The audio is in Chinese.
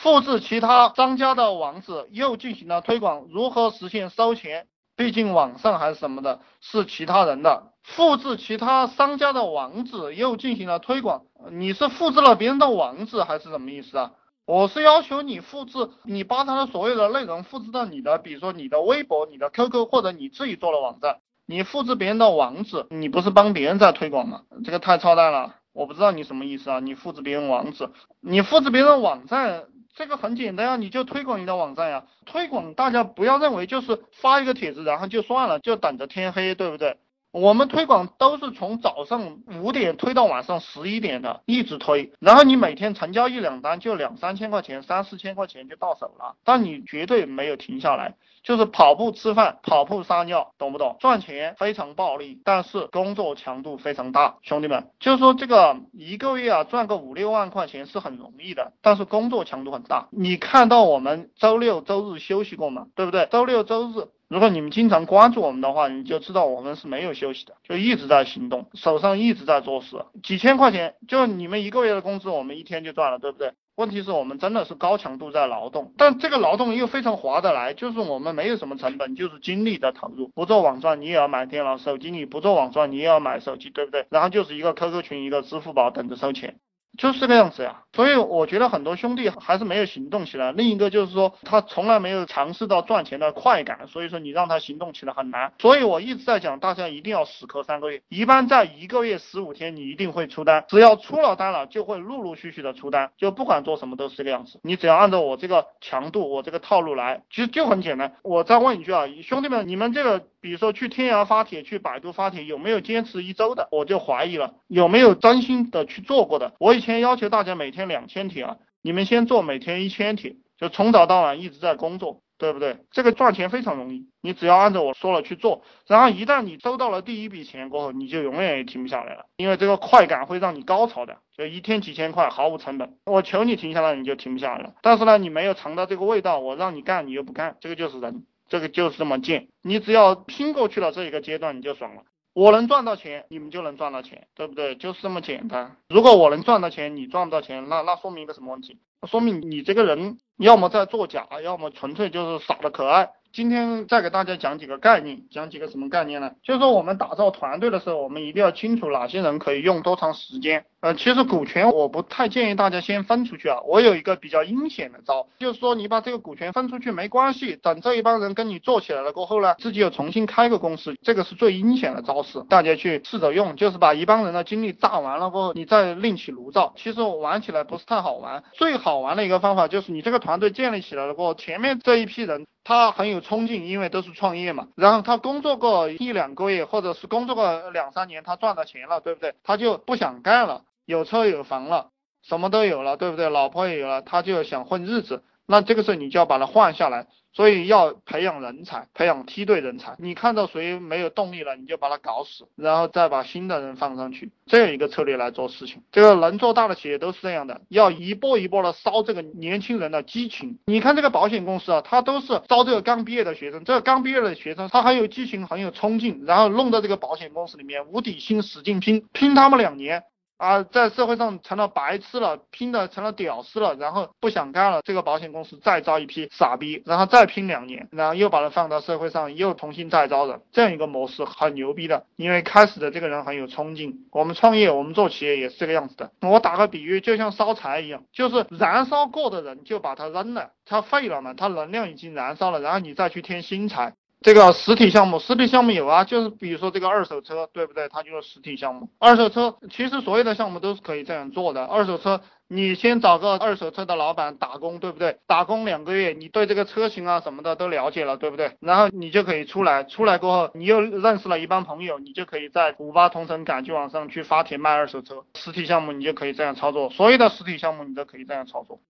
复制其他商家的网址又进行了推广，如何实现收钱？毕竟网上还是什么的，是其他人的。复制其他商家的网址又进行了推广，你是复制了别人的网址还是什么意思啊？我是要求你复制，你把他的所有的内容复制到你的，比如说你的微博、你的 QQ 或者你自己做的网站，你复制别人的网址，你不是帮别人在推广吗？这个太操蛋了。我不知道你什么意思啊？你复制别人网址，你复制别人网站，这个很简单啊，你就推广你的网站呀。推广大家不要认为就是发一个帖子然后就算了，就等着天黑，对不对？我们推广都是从早上五点推到晚上十一点的，一直推，然后你每天成交一两单就两三千块钱，三四千块钱就到手了，但你绝对没有停下来。就是跑步吃饭，跑步撒尿，懂不懂？赚钱非常暴利，但是工作强度非常大，兄弟们，就是说这个一个月啊赚个五六万块钱是很容易的，但是工作强度很大。你看到我们周六周日休息过吗？对不对？周六周日，如果你们经常关注我们的话，你就知道我们是没有休息的，就一直在行动，手上一直在做事，几千块钱，就你们一个月的工资，我们一天就赚了，对不对？问题是我们真的是高强度在劳动，但这个劳动又非常划得来，就是我们没有什么成本，就是精力的投入。不做网赚，你也要买电脑、手机；你不做网赚，你也要买手机，对不对？然后就是一个 QQ 群，一个支付宝，等着收钱。就是这个样子呀，所以我觉得很多兄弟还是没有行动起来。另一个就是说，他从来没有尝试到赚钱的快感，所以说你让他行动起来很难。所以我一直在讲，大家一定要死磕三个月，一般在一个月十五天，你一定会出单。只要出了单了，就会陆陆续续的出单，就不管做什么都是这个样子。你只要按照我这个强度，我这个套路来，其实就很简单。我再问一句啊，兄弟们，你们这个。比如说去天涯发帖，去百度发帖，有没有坚持一周的？我就怀疑了，有没有真心的去做过的？我以前要求大家每天两千帖啊，你们先做每天一千帖，就从早到晚一直在工作，对不对？这个赚钱非常容易，你只要按照我说了去做，然后一旦你收到了第一笔钱过后，你就永远也停不下来了，因为这个快感会让你高潮的，就一天几千块毫无成本，我求你停下来，你就停不下来了。但是呢，你没有尝到这个味道，我让你干你又不干，这个就是人。这个就是这么贱，你只要拼过去了这一个阶段，你就爽了。我能赚到钱，你们就能赚到钱，对不对？就是这么简单。如果我能赚到钱，你赚不到钱，那那说明一个什么问题？说明你这个人要么在作假，要么纯粹就是傻的可爱。今天再给大家讲几个概念，讲几个什么概念呢？就是说我们打造团队的时候，我们一定要清楚哪些人可以用多长时间。呃，其实股权我不太建议大家先分出去啊。我有一个比较阴险的招，就是说你把这个股权分出去没关系，等这一帮人跟你做起来了过后呢，自己又重新开个公司，这个是最阴险的招式，大家去试着用，就是把一帮人的精力榨完了过后，你再另起炉灶。其实我玩起来不是太好玩，最好好玩的一个方法就是你这个团队建立起来了过后，前面这一批人他很有冲劲，因为都是创业嘛，然后他工作过一两个月，或者是工作过两三年，他赚到钱了，对不对？他就不想干了。有车有房了，什么都有了，对不对？老婆也有了，他就想混日子，那这个时候你就要把他换下来，所以要培养人才，培养梯队人才。你看到谁没有动力了，你就把他搞死，然后再把新的人放上去，这样一个策略来做事情。这个能做大的企业都是这样的，要一波一波的烧这个年轻人的激情。你看这个保险公司啊，他都是招这个刚毕业的学生，这个刚毕业的学生他很有激情，很有冲劲，然后弄到这个保险公司里面无底薪使劲拼，拼他们两年。啊，在社会上成了白痴了，拼的成了屌丝了，然后不想干了。这个保险公司再招一批傻逼，然后再拼两年，然后又把他放到社会上，又重新再招人，这样一个模式很牛逼的。因为开始的这个人很有冲劲，我们创业，我们做企业也是这个样子的。我打个比喻，就像烧柴一样，就是燃烧过的人就把它扔了，它废了嘛，它能量已经燃烧了，然后你再去添新柴。这个实体项目，实体项目有啊，就是比如说这个二手车，对不对？它就是实体项目。二手车其实所有的项目都是可以这样做的。二手车，你先找个二手车的老板打工，对不对？打工两个月，你对这个车型啊什么的都了解了，对不对？然后你就可以出来，出来过后，你又认识了一帮朋友，你就可以在五八同城赶集网上去发帖卖二手车。实体项目你就可以这样操作，所有的实体项目你都可以这样操作。